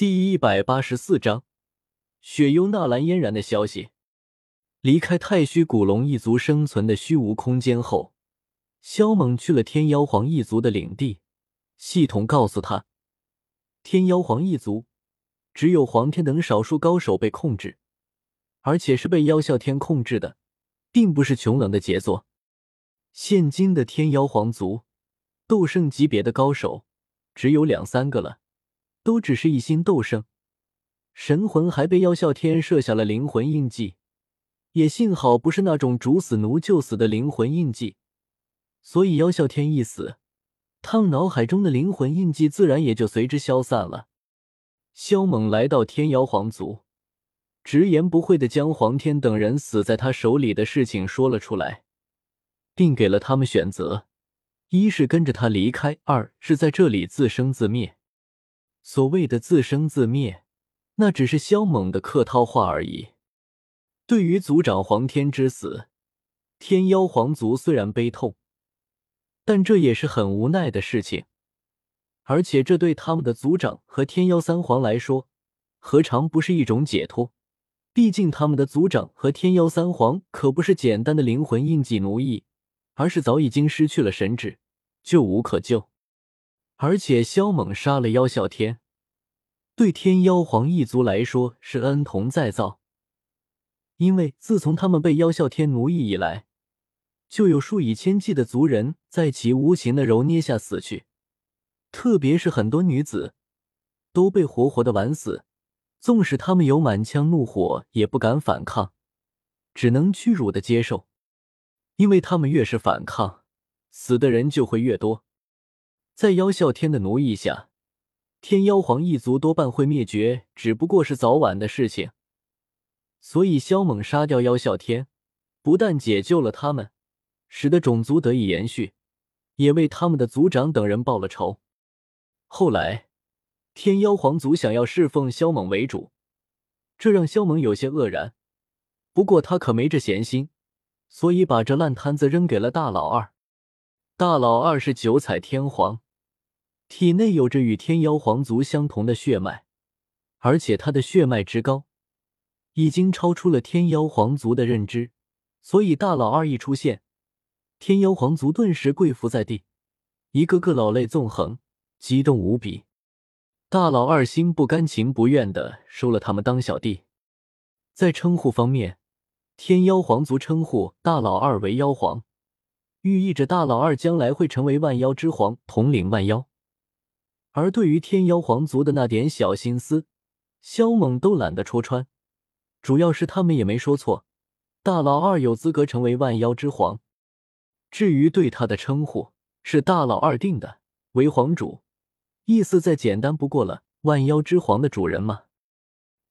第一百八十四章，雪幽纳兰嫣然的消息。离开太虚古龙一族生存的虚无空间后，萧猛去了天妖皇一族的领地。系统告诉他，天妖皇一族只有黄天等少数高手被控制，而且是被妖啸天控制的，并不是穷冷的杰作。现今的天妖皇族，斗圣级别的高手只有两三个了。都只是一心斗圣，神魂还被妖啸天设下了灵魂印记，也幸好不是那种主死奴就死的灵魂印记，所以妖啸天一死，他们脑海中的灵魂印记自然也就随之消散了。萧猛来到天妖皇族，直言不讳的将黄天等人死在他手里的事情说了出来，并给了他们选择：一是跟着他离开，二是在这里自生自灭。所谓的自生自灭，那只是萧猛的客套话而已。对于族长黄天之死，天妖皇族虽然悲痛，但这也是很无奈的事情。而且这对他们的族长和天妖三皇来说，何尝不是一种解脱？毕竟他们的族长和天妖三皇可不是简单的灵魂印记奴役，而是早已经失去了神智，救无可救。而且萧猛杀了妖啸天，对天妖皇一族来说是恩同再造。因为自从他们被妖啸天奴役以来，就有数以千计的族人在其无情的揉捏下死去，特别是很多女子都被活活的玩死。纵使他们有满腔怒火，也不敢反抗，只能屈辱的接受，因为他们越是反抗，死的人就会越多。在妖啸天的奴役下，天妖皇一族多半会灭绝，只不过是早晚的事情。所以萧猛杀掉妖啸天，不但解救了他们，使得种族得以延续，也为他们的族长等人报了仇。后来，天妖皇族想要侍奉萧猛为主，这让萧猛有些愕然。不过他可没这闲心，所以把这烂摊子扔给了大老二。大老二是九彩天皇。体内有着与天妖皇族相同的血脉，而且他的血脉之高，已经超出了天妖皇族的认知。所以大老二一出现，天妖皇族顿时跪伏在地，一个个老泪纵横，激动无比。大老二心不甘情不愿的收了他们当小弟。在称呼方面，天妖皇族称呼大老二为妖皇，寓意着大老二将来会成为万妖之皇，统领万妖。而对于天妖皇族的那点小心思，萧猛都懒得戳穿。主要是他们也没说错，大老二有资格成为万妖之皇。至于对他的称呼，是大老二定的，为皇主，意思再简单不过了。万妖之皇的主人嘛。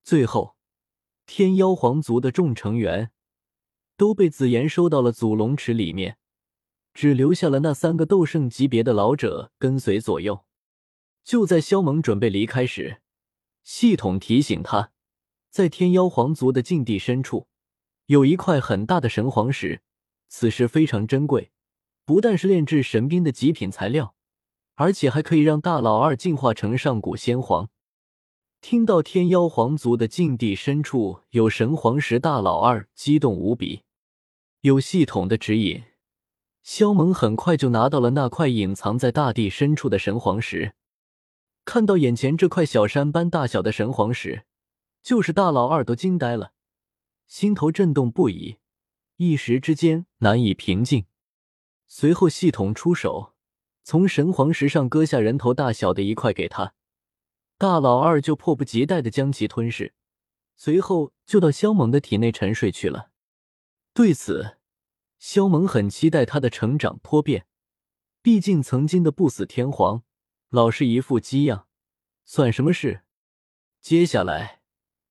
最后，天妖皇族的众成员都被紫妍收到了祖龙池里面，只留下了那三个斗圣级别的老者跟随左右。就在萧猛准备离开时，系统提醒他，在天妖皇族的禁地深处，有一块很大的神皇石，此石非常珍贵，不但是炼制神兵的极品材料，而且还可以让大老二进化成上古仙皇。听到天妖皇族的禁地深处有神皇石，大老二激动无比。有系统的指引，萧猛很快就拿到了那块隐藏在大地深处的神皇石。看到眼前这块小山般大小的神皇石，就是大老二都惊呆了，心头震动不已，一时之间难以平静。随后系统出手，从神皇石上割下人头大小的一块给他，大老二就迫不及待的将其吞噬，随后就到萧猛的体内沉睡去了。对此，萧猛很期待他的成长脱变，毕竟曾经的不死天皇。老是一副鸡样，算什么事？接下来，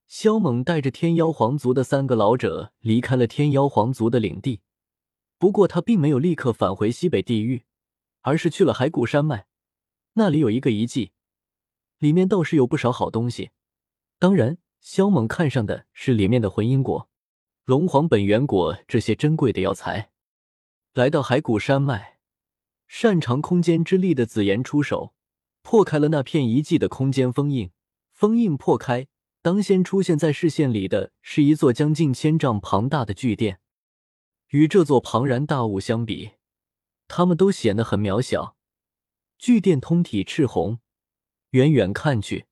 萧猛带着天妖皇族的三个老者离开了天妖皇族的领地。不过，他并没有立刻返回西北地狱，而是去了海谷山脉。那里有一个遗迹，里面倒是有不少好东西。当然，萧猛看上的是里面的魂因果、龙皇本源果这些珍贵的药材。来到海谷山脉，擅长空间之力的紫妍出手。破开了那片遗迹的空间封印，封印破开，当先出现在视线里的是一座将近千丈庞大的巨殿。与这座庞然大物相比，他们都显得很渺小。巨殿通体赤红，远远看去，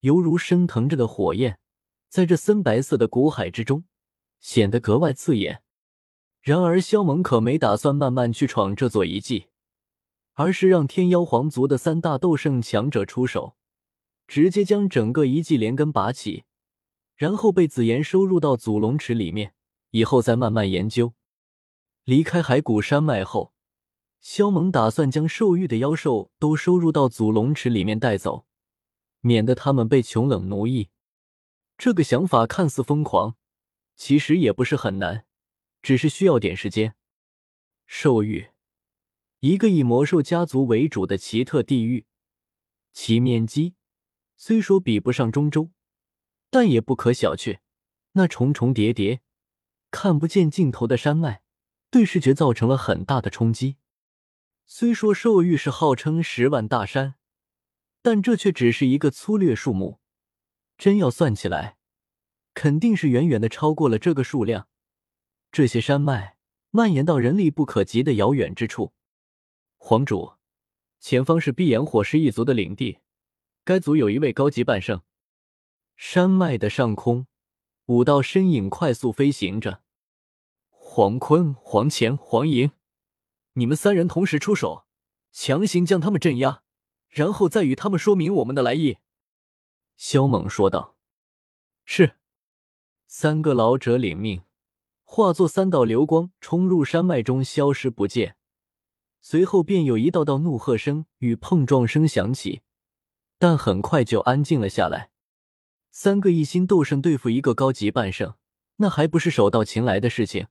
犹如升腾着的火焰，在这森白色的古海之中，显得格外刺眼。然而，萧猛可没打算慢慢去闯这座遗迹，而是让天妖皇族的三大斗圣强者出手，直接将整个遗迹连根拔起，然后被紫妍收入到祖龙池里面，以后再慢慢研究。离开海谷山脉后，萧猛打算将受玉的妖兽都收入到祖龙池里面带走，免得他们被穷冷奴役。这个想法看似疯狂，其实也不是很难。只是需要点时间。兽域，一个以魔兽家族为主的奇特地域，其面积虽说比不上中州，但也不可小觑。那重重叠叠、看不见尽头的山脉，对视觉造成了很大的冲击。虽说兽域是号称十万大山，但这却只是一个粗略数目，真要算起来，肯定是远远的超过了这个数量。这些山脉蔓延到人力不可及的遥远之处。皇主，前方是碧炎火狮一族的领地，该族有一位高级半圣。山脉的上空，五道身影快速飞行着。黄坤、黄乾、黄莹，你们三人同时出手，强行将他们镇压，然后再与他们说明我们的来意。”萧猛说道。“是。”三个老者领命。化作三道流光冲入山脉中，消失不见。随后便有一道道怒喝声与碰撞声响起，但很快就安静了下来。三个一星斗圣对付一个高级半圣，那还不是手到擒来的事情？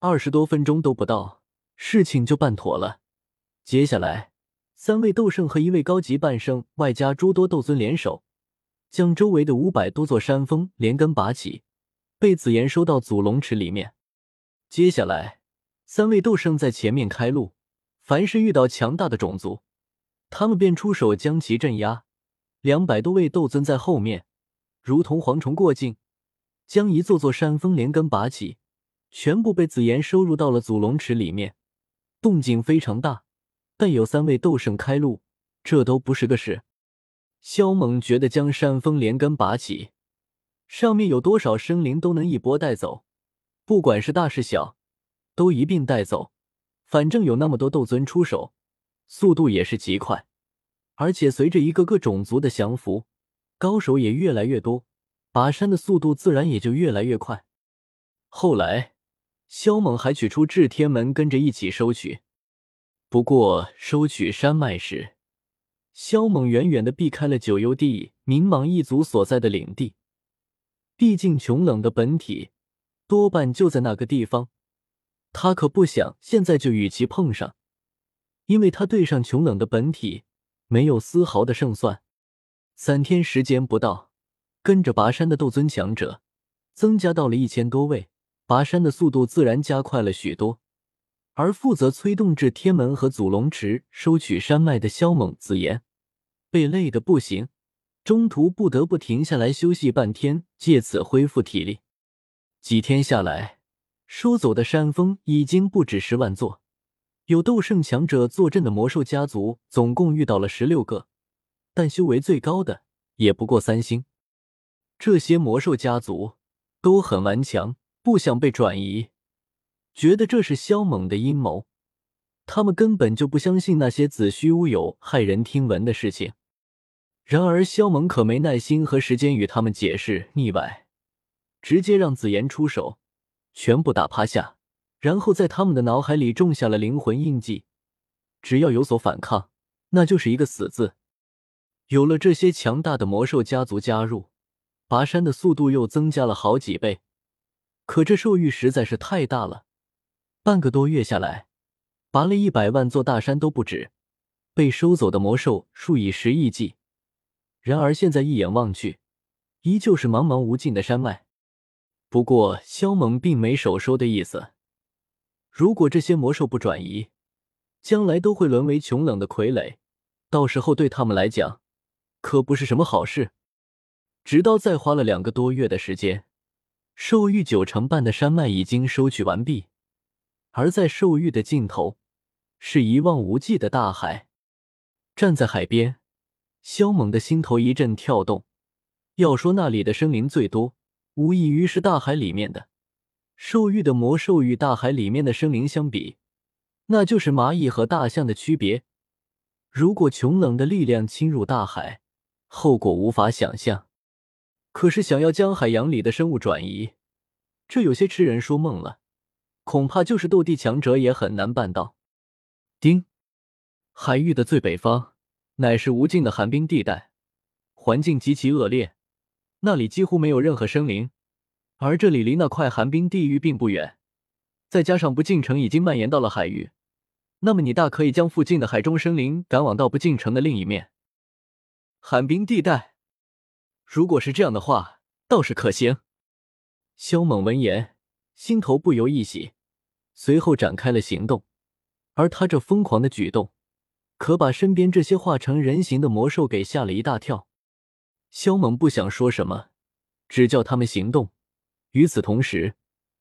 二十多分钟都不到，事情就办妥了。接下来，三位斗圣和一位高级半圣，外加诸多斗尊联手，将周围的五百多座山峰连根拔起。被紫妍收到祖龙池里面。接下来，三位斗圣在前面开路，凡是遇到强大的种族，他们便出手将其镇压。两百多位斗尊在后面，如同蝗虫过境，将一座座山峰连根拔起，全部被紫妍收入到了祖龙池里面。动静非常大，但有三位斗圣开路，这都不是个事。萧猛觉得将山峰连根拔起。上面有多少生灵都能一波带走，不管是大是小，都一并带走。反正有那么多斗尊出手，速度也是极快。而且随着一个个种族的降服，高手也越来越多，拔山的速度自然也就越来越快。后来，萧猛还取出至天门跟着一起收取。不过收取山脉时，萧猛远远的避开了九幽地冥蟒一族所在的领地。毕竟穷冷的本体多半就在那个地方，他可不想现在就与其碰上，因为他对上穷冷的本体没有丝毫的胜算。三天时间不到，跟着拔山的斗尊强者增加到了一千多位，拔山的速度自然加快了许多。而负责催动至天门和祖龙池收取山脉的萧猛、紫炎被累得不行。中途不得不停下来休息半天，借此恢复体力。几天下来，收走的山峰已经不止十万座，有斗圣强者坐镇的魔兽家族总共遇到了十六个，但修为最高的也不过三星。这些魔兽家族都很顽强，不想被转移，觉得这是萧猛的阴谋。他们根本就不相信那些子虚乌有、骇人听闻的事情。然而，萧猛可没耐心和时间与他们解释腻歪，直接让紫妍出手，全部打趴下，然后在他们的脑海里种下了灵魂印记。只要有所反抗，那就是一个死字。有了这些强大的魔兽家族加入，拔山的速度又增加了好几倍。可这兽域实在是太大了，半个多月下来，拔了一百万座大山都不止，被收走的魔兽数以十亿计。然而现在一眼望去，依旧是茫茫无尽的山脉。不过萧猛并没手收的意思。如果这些魔兽不转移，将来都会沦为穷冷的傀儡，到时候对他们来讲，可不是什么好事。直到再花了两个多月的时间，兽域九成半的山脉已经收取完毕，而在兽域的尽头，是一望无际的大海。站在海边，萧猛的心头一阵跳动。要说那里的生灵最多，无异于是大海里面的兽域的魔兽与大海里面的生灵相比，那就是蚂蚁和大象的区别。如果穷冷的力量侵入大海，后果无法想象。可是想要将海洋里的生物转移，这有些痴人说梦了，恐怕就是斗帝强者也很难办到。丁，海域的最北方乃是无尽的寒冰地带，环境极其恶劣。那里几乎没有任何生灵，而这里离那块寒冰地域并不远，再加上不进城已经蔓延到了海域，那么你大可以将附近的海中生灵赶往到不进城的另一面。寒冰地带，如果是这样的话，倒是可行。萧猛闻言，心头不由一喜，随后展开了行动。而他这疯狂的举动，可把身边这些化成人形的魔兽给吓了一大跳。萧猛不想说什么，只叫他们行动。与此同时，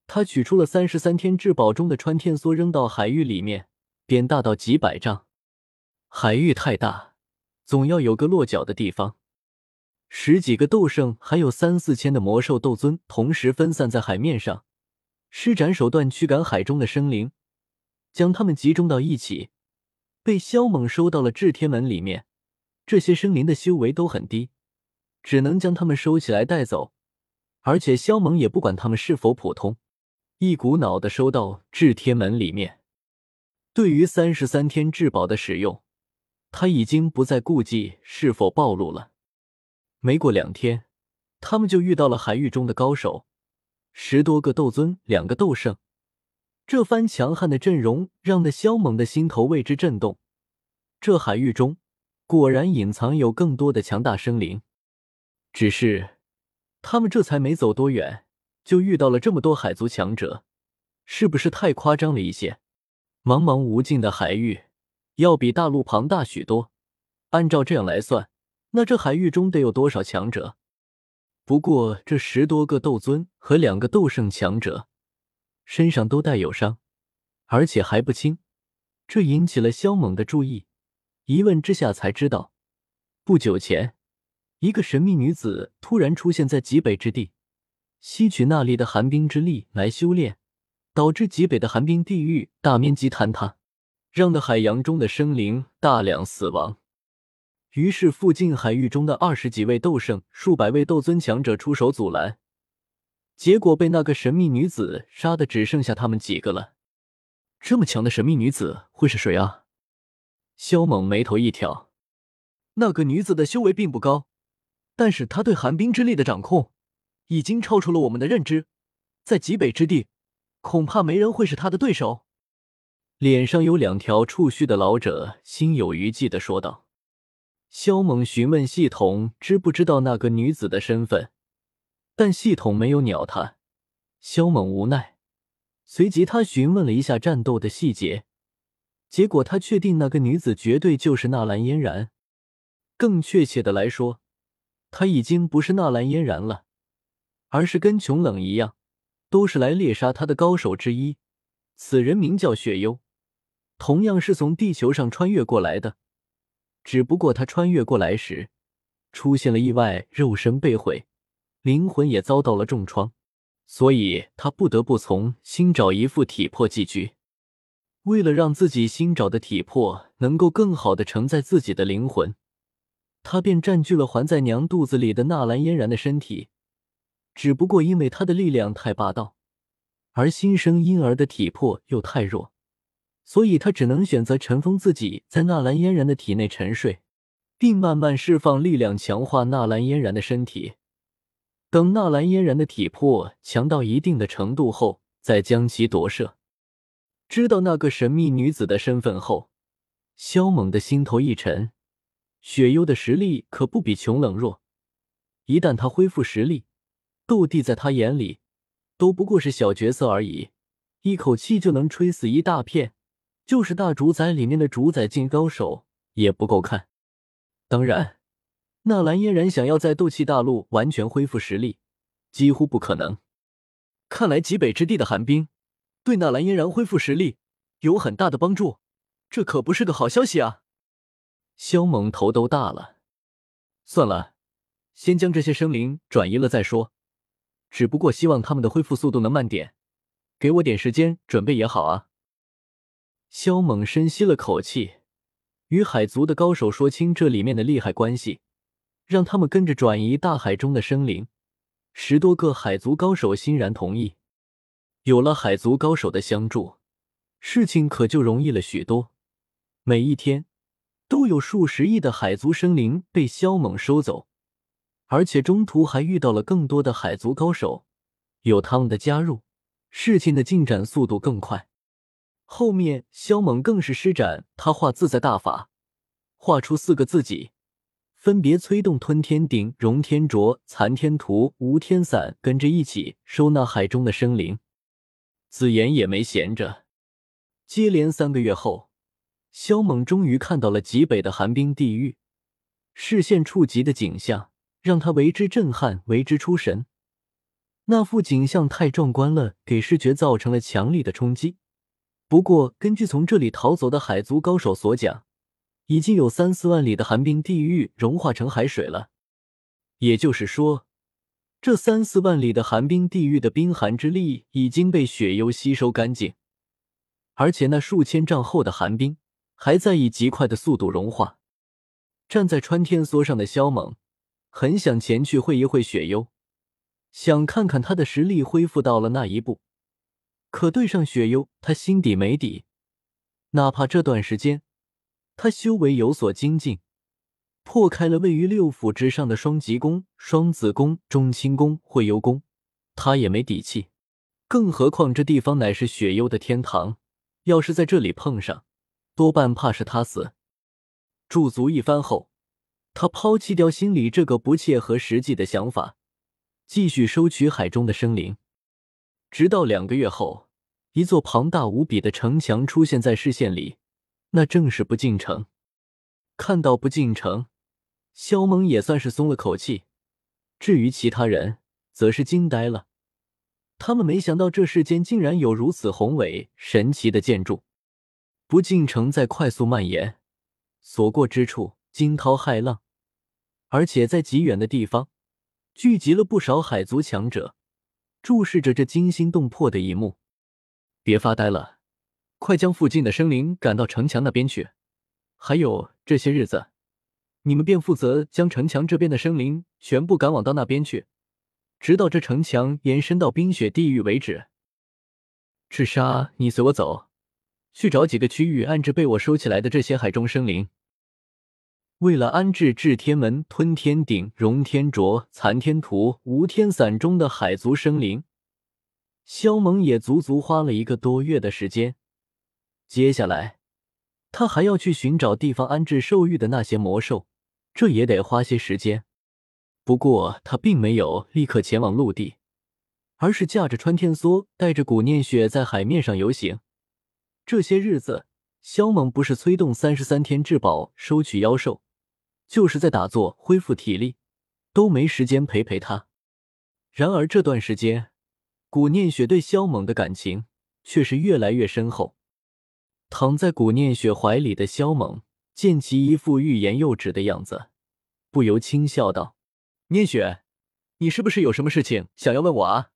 他取出了三十三天至宝中的穿天梭，扔到海域里面，便大到几百丈。海域太大，总要有个落脚的地方。十几个斗圣，还有三四千的魔兽斗尊，同时分散在海面上，施展手段驱赶海中的生灵，将他们集中到一起，被萧猛收到了至天门里面。这些生灵的修为都很低。只能将他们收起来带走，而且萧猛也不管他们是否普通，一股脑的收到至天门里面。对于三十三天至宝的使用，他已经不再顾忌是否暴露了。没过两天，他们就遇到了海域中的高手，十多个斗尊，两个斗圣。这番强悍的阵容让那萧猛的心头为之震动。这海域中果然隐藏有更多的强大生灵。只是，他们这才没走多远，就遇到了这么多海族强者，是不是太夸张了一些？茫茫无尽的海域，要比大陆庞大许多。按照这样来算，那这海域中得有多少强者？不过这十多个斗尊和两个斗圣强者，身上都带有伤，而且还不轻，这引起了萧猛的注意。一问之下才知道，不久前。一个神秘女子突然出现在极北之地，吸取那里的寒冰之力来修炼，导致极北的寒冰地域大面积坍塌，让的海洋中的生灵大量死亡。于是，附近海域中的二十几位斗圣、数百位斗尊强者出手阻拦，结果被那个神秘女子杀的只剩下他们几个了。这么强的神秘女子会是谁啊？萧猛眉头一挑，那个女子的修为并不高。但是他对寒冰之力的掌控，已经超出了我们的认知，在极北之地，恐怕没人会是他的对手。脸上有两条触须的老者心有余悸的说道。萧猛询问系统知不知道那个女子的身份，但系统没有鸟他。萧猛无奈，随即他询问了一下战斗的细节，结果他确定那个女子绝对就是纳兰嫣然，更确切的来说。他已经不是纳兰嫣然了，而是跟琼冷一样，都是来猎杀他的高手之一。此人名叫雪幽，同样是从地球上穿越过来的。只不过他穿越过来时出现了意外，肉身被毁，灵魂也遭到了重创，所以他不得不从新找一副体魄寄居。为了让自己新找的体魄能够更好的承载自己的灵魂。他便占据了还在娘肚子里的纳兰嫣然的身体，只不过因为他的力量太霸道，而新生婴儿的体魄又太弱，所以他只能选择尘封自己在纳兰嫣然的体内沉睡，并慢慢释放力量，强化纳兰嫣然的身体。等纳兰嫣然的体魄强到一定的程度后，再将其夺舍。知道那个神秘女子的身份后，萧猛的心头一沉。雪幽的实力可不比穷冷弱，一旦他恢复实力，斗帝在他眼里都不过是小角色而已，一口气就能吹死一大片，就是大主宰里面的主宰境高手也不够看。当然，纳兰嫣然想要在斗气大陆完全恢复实力，几乎不可能。看来极北之地的寒冰对纳兰嫣然恢复实力有很大的帮助，这可不是个好消息啊！萧猛头都大了。算了，先将这些生灵转移了再说。只不过希望他们的恢复速度能慢点，给我点时间准备也好啊。萧猛深吸了口气，与海族的高手说清这里面的利害关系，让他们跟着转移大海中的生灵。十多个海族高手欣然同意。有了海族高手的相助，事情可就容易了许多。每一天都有数十亿的海族生灵被萧猛收走，而且中途还遇到了更多的海族高手。有他们的加入，事情的进展速度更快。后面萧猛更是施展他画自在大法，画出四个自己。分别催动吞天鼎、融天镯、残天图、无天伞，跟着一起收纳海中的生灵。紫妍也没闲着。接连三个月后，萧猛终于看到了极北的寒冰地狱，视线触及的景象让他为之震撼，为之出神。那幅景象太壮观了，给视觉造成了强力的冲击。不过，根据从这里逃走的海族高手所讲，已经有三四万里的寒冰地狱融化成海水了，也就是说，这三四万里的寒冰地狱的冰寒之力已经被雪幽吸收干净，而且那数千丈厚的寒冰还在以极快的速度融化。站在穿天梭上的萧猛很想前去会一会雪幽，想看看他的实力恢复到了那一步，可对上雪幽，他心底没底，哪怕这段时间。他修为有所精进，破开了位于六府之上的双极宫、双子宫、中清宫、会幽宫，他也没底气。更何况这地方乃是雪幽的天堂，要是在这里碰上，多半怕是他死。驻足一番后，他抛弃掉心里这个不切合实际的想法，继续收取海中的生灵。直到两个月后，一座庞大无比的城墙出现在视线里。那正是不进城。看到不进城，萧猛也算是松了口气。至于其他人，则是惊呆了。他们没想到这世间竟然有如此宏伟神奇的建筑。不进城在快速蔓延，所过之处惊涛骇浪，而且在极远的地方聚集了不少海族强者，注视着这惊心动魄的一幕。别发呆了。快将附近的生灵赶到城墙那边去，还有这些日子，你们便负责将城墙这边的生灵全部赶往到那边去，直到这城墙延伸到冰雪地狱为止。赤沙，你随我走，去找几个区域安置被我收起来的这些海中生灵。为了安置至天门、吞天鼎、融天镯、残天图、无天伞中的海族生灵，萧猛也足足花了一个多月的时间。接下来，他还要去寻找地方安置兽域的那些魔兽，这也得花些时间。不过他并没有立刻前往陆地，而是驾着穿天梭，带着古念雪在海面上游行。这些日子，萧猛不是催动三十三天至宝收取妖兽，就是在打坐恢复体力，都没时间陪陪他。然而这段时间，古念雪对萧猛的感情却是越来越深厚。躺在古念雪怀里的萧猛见其一副欲言又止的样子，不由轻笑道：“念雪，你是不是有什么事情想要问我啊？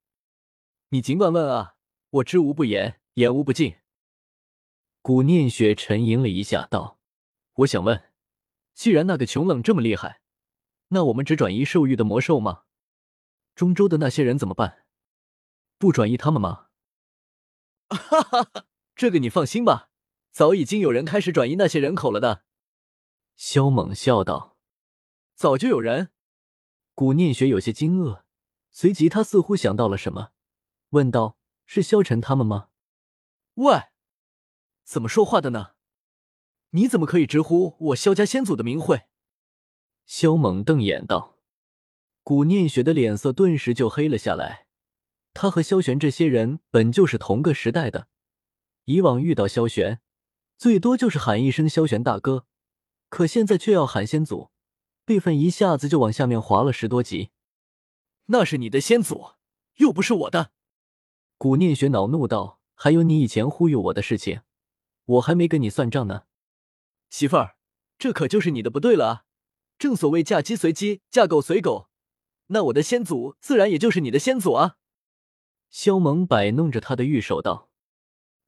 你尽管问啊，我知无不言，言无不尽。”古念雪沉吟了一下，道：“我想问，既然那个穷冷这么厉害，那我们只转移兽域的魔兽吗？中州的那些人怎么办？不转移他们吗？”哈哈哈，这个你放心吧。早已经有人开始转移那些人口了的，萧猛笑道：“早就有人。”古念雪有些惊愕，随即他似乎想到了什么，问道：“是萧晨他们吗？”“喂，怎么说话的呢？你怎么可以直呼我萧家先祖的名讳？”萧猛瞪眼道。古念雪的脸色顿时就黑了下来。他和萧玄这些人本就是同个时代的，以往遇到萧玄。最多就是喊一声萧玄大哥，可现在却要喊先祖，辈分一下子就往下面滑了十多级。那是你的先祖，又不是我的。古念雪恼怒道：“还有你以前忽悠我的事情，我还没跟你算账呢。”媳妇儿，这可就是你的不对了啊！正所谓嫁鸡随鸡，嫁狗随狗，那我的先祖自然也就是你的先祖啊！萧猛摆弄着他的玉手道：“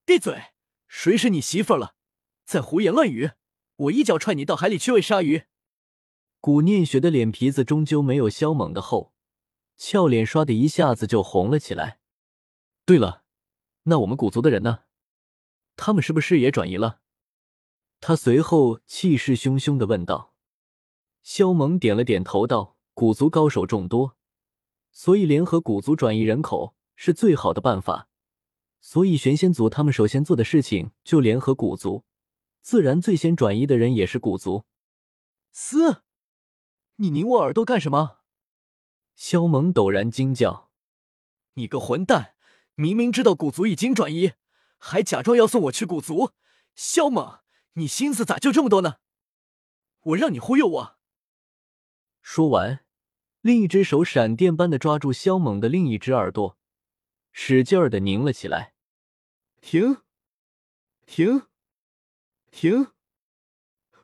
闭嘴！谁是你媳妇儿了？再胡言乱语，我一脚踹你到海里去喂鲨鱼！”古念雪的脸皮子终究没有萧猛的厚，俏脸刷的一下子就红了起来。对了，那我们古族的人呢？他们是不是也转移了？他随后气势汹汹的问道。萧猛点了点头，道：“古族高手众多，所以联合古族转移人口是最好的办法。所以玄仙族他们首先做的事情就联合古族，自然最先转移的人也是古族。”嘶！你拧我耳朵干什么？萧猛陡然惊叫：“你个混蛋！明明知道古族已经转移，还假装要送我去古族！萧猛，你心思咋就这么多呢？我让你忽悠我！”说完，另一只手闪电般的抓住萧猛的另一只耳朵，使劲儿的拧了起来。停！停！停！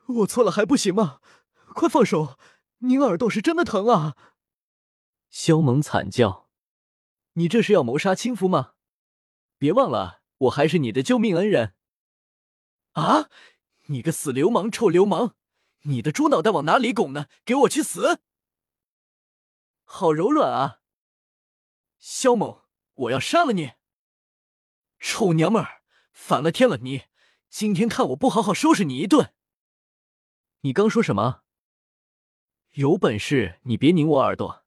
我错了还不行吗？快放手！拧耳朵是真的疼啊！萧猛惨叫：“你这是要谋杀亲夫吗？别忘了，我还是你的救命恩人！”啊！你个死流氓，臭流氓！你的猪脑袋往哪里拱呢？给我去死！好柔软啊，萧猛，我要杀了你！臭娘们儿，反了天了你！今天看我不好好收拾你一顿！你刚说什么？有本事你别拧我耳朵！